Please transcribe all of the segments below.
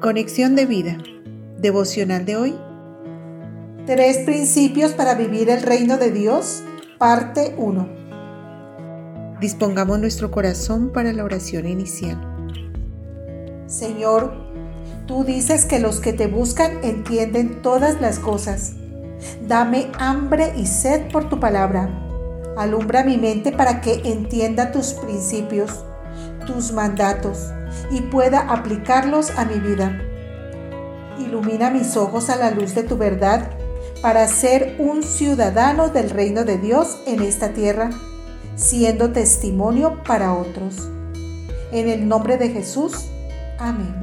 Conexión de vida. Devocional de hoy. Tres principios para vivir el reino de Dios. Parte 1. Dispongamos nuestro corazón para la oración inicial. Señor, tú dices que los que te buscan entienden todas las cosas. Dame hambre y sed por tu palabra. Alumbra mi mente para que entienda tus principios, tus mandatos y pueda aplicarlos a mi vida. Ilumina mis ojos a la luz de tu verdad para ser un ciudadano del reino de Dios en esta tierra, siendo testimonio para otros. En el nombre de Jesús, amén.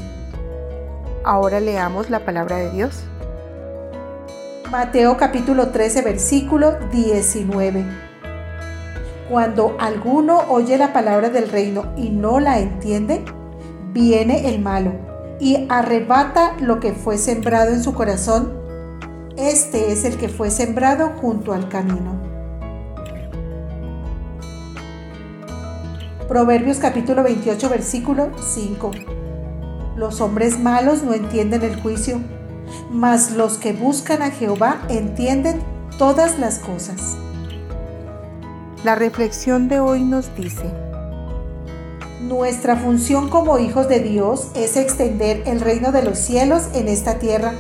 Ahora leamos la palabra de Dios. Mateo capítulo 13, versículo 19. Cuando alguno oye la palabra del reino y no la entiende, viene el malo y arrebata lo que fue sembrado en su corazón. Este es el que fue sembrado junto al camino. Proverbios capítulo 28 versículo 5. Los hombres malos no entienden el juicio, mas los que buscan a Jehová entienden todas las cosas. La reflexión de hoy nos dice, nuestra función como hijos de Dios es extender el reino de los cielos en esta tierra.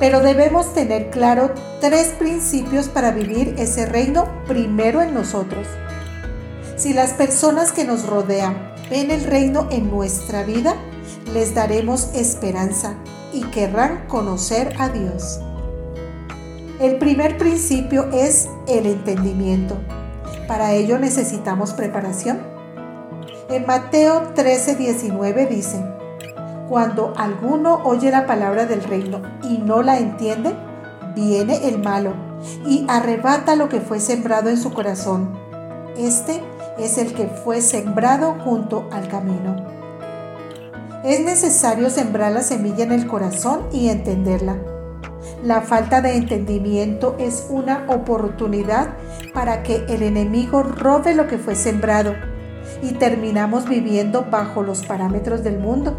Pero debemos tener claro tres principios para vivir ese reino primero en nosotros. Si las personas que nos rodean ven el reino en nuestra vida, les daremos esperanza y querrán conocer a Dios. El primer principio es el entendimiento. Para ello necesitamos preparación en Mateo 13, 19 dice, cuando alguno oye la palabra del reino y no la entiende, viene el malo y arrebata lo que fue sembrado en su corazón. Este es el que fue sembrado junto al camino. Es necesario sembrar la semilla en el corazón y entenderla. La falta de entendimiento es una oportunidad para que el enemigo robe lo que fue sembrado y terminamos viviendo bajo los parámetros del mundo.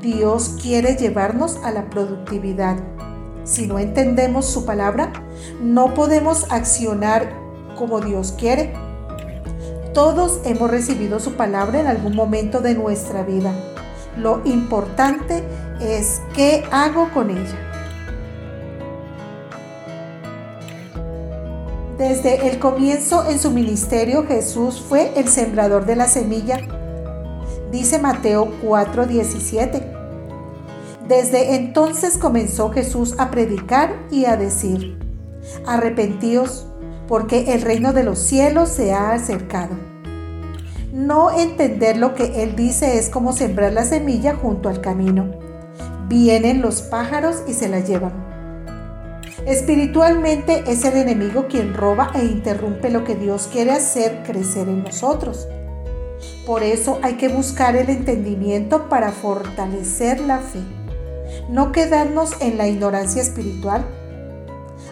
Dios quiere llevarnos a la productividad. Si no entendemos su palabra, no podemos accionar como Dios quiere. Todos hemos recibido su palabra en algún momento de nuestra vida. Lo importante es qué hago con ella. Desde el comienzo en su ministerio Jesús fue el sembrador de la semilla. Dice Mateo 4:17. Desde entonces comenzó Jesús a predicar y a decir, arrepentíos, porque el reino de los cielos se ha acercado. No entender lo que él dice es como sembrar la semilla junto al camino. Vienen los pájaros y se la llevan. Espiritualmente es el enemigo quien roba e interrumpe lo que Dios quiere hacer crecer en nosotros. Por eso hay que buscar el entendimiento para fortalecer la fe, no quedarnos en la ignorancia espiritual.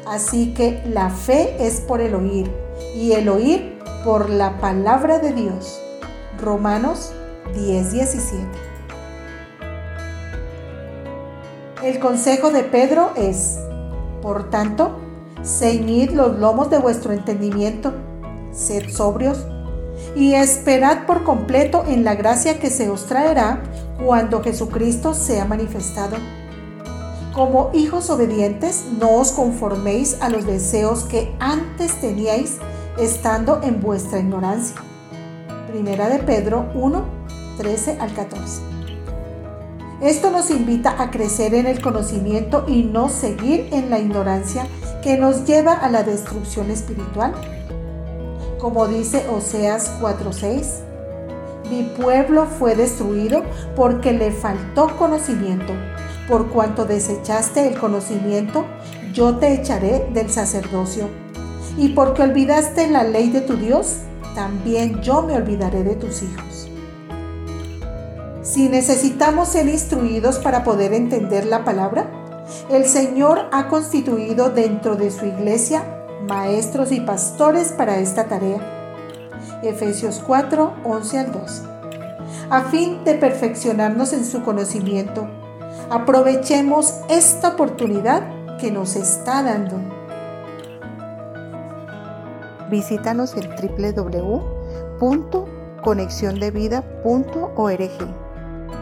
Así que la fe es por el oír y el oír por la palabra de Dios. Romanos 10:17. El consejo de Pedro es, por tanto, ceñid los lomos de vuestro entendimiento, sed sobrios y esperad por completo en la gracia que se os traerá cuando Jesucristo sea manifestado. Como hijos obedientes, no os conforméis a los deseos que antes teníais estando en vuestra ignorancia. Primera de Pedro 1, 13 al 14. Esto nos invita a crecer en el conocimiento y no seguir en la ignorancia que nos lleva a la destrucción espiritual. Como dice Oseas 4:6, mi pueblo fue destruido porque le faltó conocimiento. Por cuanto desechaste el conocimiento, yo te echaré del sacerdocio. Y porque olvidaste la ley de tu Dios, también yo me olvidaré de tus hijos. Si necesitamos ser instruidos para poder entender la palabra, el Señor ha constituido dentro de su iglesia maestros y pastores para esta tarea. Efesios 4, 11 al 12. A fin de perfeccionarnos en su conocimiento, aprovechemos esta oportunidad que nos está dando. Visítanos en www.conexiondevida.org.